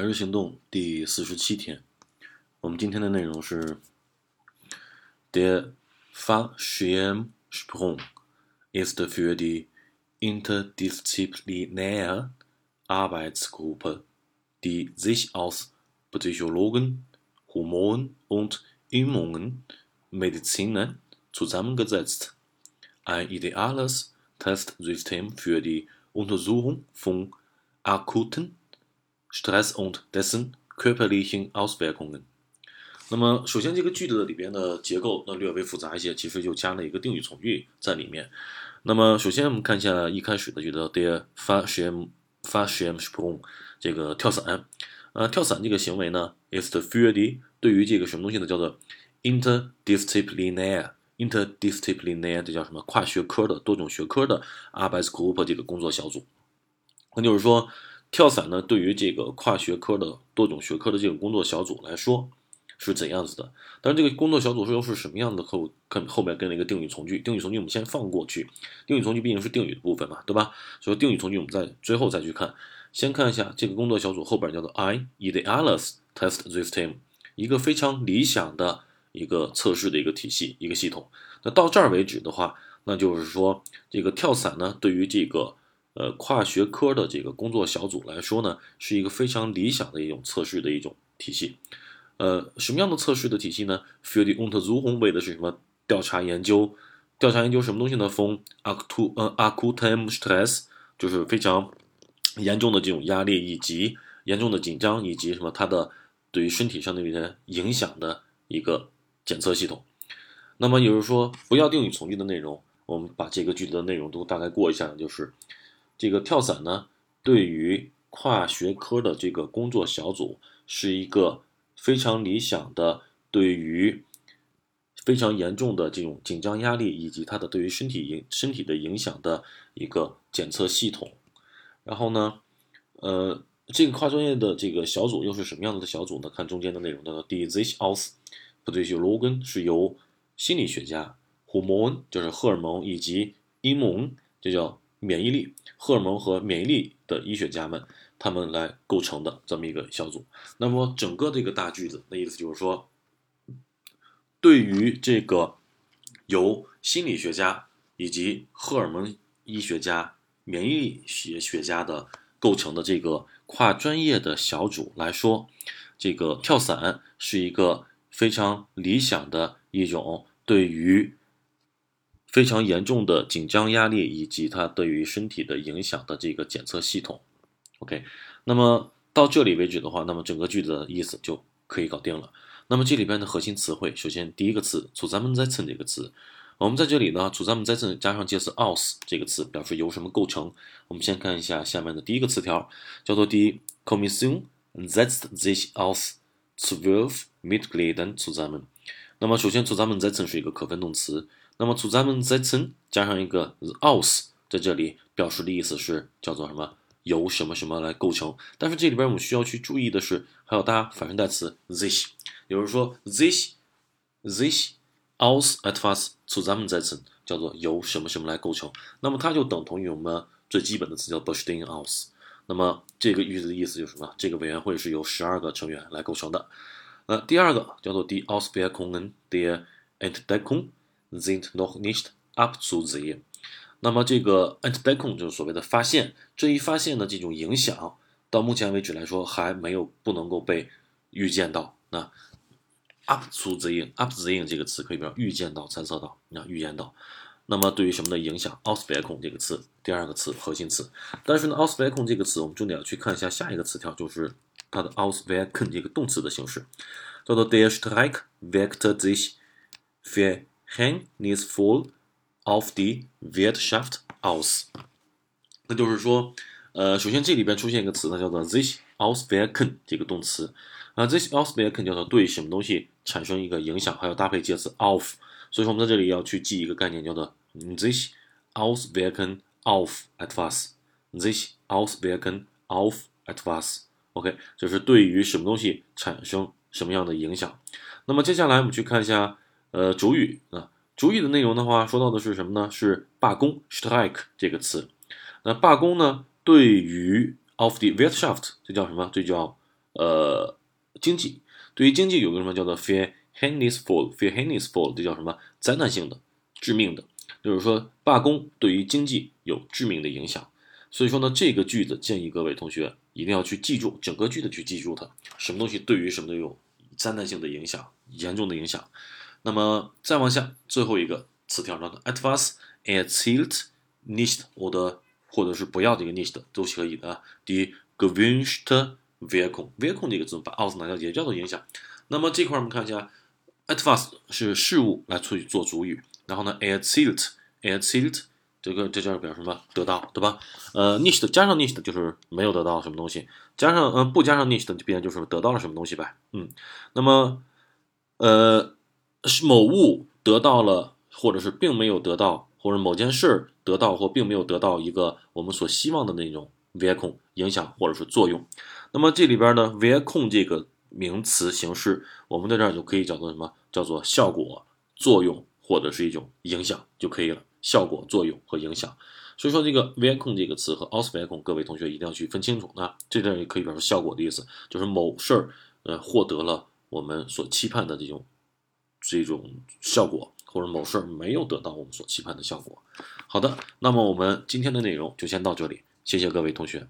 每日行动第四十七天，我们今天的内容是：Der Fallschirmsprung ist für die interdisziplinäre Arbeitsgruppe, die sich aus Psychologen, Hormonen und Immunmediziner zusammengesetzt, ein ideales Testsystem für die Untersuchung von akuten Stress und dessen körperlichen Auswirkungen。那么，首先这个句子里边的结构那略微复杂一些，其实就加了一个定语从句在里面。那么，首先我们看一下一开始的句子，der Fallschirmsprung 这个跳伞。呃，跳伞这个行为呢，is the für die 对于这个什么东西呢，叫做 interdisciplinary interdisciplinary 这叫什么？跨学科的多种学科的 Arbeitsgruppe 这个工作小组。那就是说。跳伞呢，对于这个跨学科的多种学科的这个工作小组来说是怎样子的？但是这个工作小组是又是什么样的？后跟后面跟了一个定语从句，定语从句我们先放过去，定语从句毕竟是定语的部分嘛，对吧？所以定语从句我们在最后再去看。先看一下这个工作小组后边叫做 I idealis test system，一个非常理想的一个测试的一个体系一个系统。那到这儿为止的话，那就是说这个跳伞呢，对于这个。呃，跨学科的这个工作小组来说呢，是一个非常理想的一种测试的一种体系。呃，什么样的测试的体系呢？Field Untersuchung 为的是什么？调查研究，调查研究什么东西呢？From acute 呃 acute stress 就是非常严重的这种压力以及严重的紧张以及什么它的对于身体上的一些影响的一个检测系统。那么也就是说，不要定语从句的内容，我们把这个句子的内容都大概过一下，就是。这个跳伞呢，对于跨学科的这个工作小组是一个非常理想的，对于非常严重的这种紧张压力以及它的对于身体影身体的影响的一个检测系统。然后呢，呃，这个跨专业的这个小组又是什么样子的小组呢？看中间的内容的第 this aus，不对，就 logan 是由心理学家 h o r m o n 就是荷尔蒙以及 immune 就叫免疫力。荷尔蒙和免疫力的医学家们，他们来构成的这么一个小组。那么整个这个大句子的意思就是说，对于这个由心理学家以及荷尔蒙医学家、免疫学学家的构成的这个跨专业的小组来说，这个跳伞是一个非常理想的一种对于。非常严重的紧张压力以及它对于身体的影响的这个检测系统，OK，那么到这里为止的话，那么整个句子的意思就可以搞定了。那么这里边的核心词汇，首先第一个词 zusammen” 在 “z” 这个词，我们在这里呢 zusammen” 在 “z” 加上介词 “aus” 这个词，表示由什么构成。我们先看一下下面的第一个词条，叫做 “die Kommission setzt sich aus zwölf Mitgliedern zusammen”。那么首先 zusammen” 在 “z” 是一个可分动词。那么 zusammensetzen 加上一个 aus，在这里表示的意思是叫做什么？由什么什么来构成？但是这里边我们需要去注意的是，还有搭反身代词 this，也就是说 sich sich aus etwas zusammensetzen 叫做由什么什么来构成。那么它就等同于我们最基本的词叫 bestehen aus。那么这个句子的意思就是什么？这个委员会是由十二个成员来构成的。那第二个叫做 die Auswirkungen der Entdeckung。Sind noch nicht abzusehen。那么这个 Entdeckung 就是所谓的发现，这一发现的这种影响，到目前为止来说还没有不能够被预见到。那 abzusehen，abzusehen 这个词可以表示预见到、猜测到、啊预言到。那么对于什么的影响？Auswirkung 这个词，第二个词核心词。但是呢，Auswirkung 这个词，我们重点要去看一下下一个词条，就是它的 Auswirken 这个动词的形式，叫做 Der Streik wirkte sich für Hangnisful of the Wirtschaft aus，那就是说，呃，首先这里边出现一个词呢，叫做 this auswirken 这个动词啊，this auswirken 叫做对什么东西产生一个影响，还要搭配介词 of，所以说我们在这里要去记一个概念，叫做 this auswirken of etwas，this auswirken of etwas，OK，就是对于什么东西产生什么样的影响。那么接下来我们去看一下。呃，主语啊，主语的内容的话，说到的是什么呢？是罢工 （strike） 这个词。那罢工呢，对于 of the w i r t s h a f t 这叫什么？这叫呃经济，对于经济有个什么叫做 fear heinous fall，fear heinous fall，这叫什么灾难性的、致命的，就是说罢工对于经济有致命的影响。所以说呢，这个句子建议各位同学一定要去记住，整个句子去记住它，什么东西对于什么都有灾难性的影响、严重的影响。那么再往下，最后一个词条呢，etwas erzielt nicht oder 或者是不要这个 nicht 都是可以的。die gewünschte Wirkung，Wirkung 这个字把 aus 拿掉也叫做影响。那么这块我们看一下，etwas 是事物来去做主语，然后呢，erzielt，erzielt 这个这叫表示什么？得到，对吧？呃，nicht 加上 nicht 就是没有得到什么东西，加上呃不加上 nicht 就变就是得到了什么东西呗。嗯，那么呃是某物得到了，或者是并没有得到。或者某件事儿得到或并没有得到一个我们所希望的那种 vi 控影响或者是作用，那么这里边呢，vi 控这个名词形式，我们在这儿就可以叫做什么？叫做效果、作用或者是一种影响就可以了。效果、作用和影响。所以说这个 vi 控这个词和 Auswirkung，各位同学一定要去分清楚。那这段也可以表示效果的意思，就是某事儿呃获得了我们所期盼的这种这种效果。或者某事儿没有得到我们所期盼的效果。好的，那么我们今天的内容就先到这里，谢谢各位同学。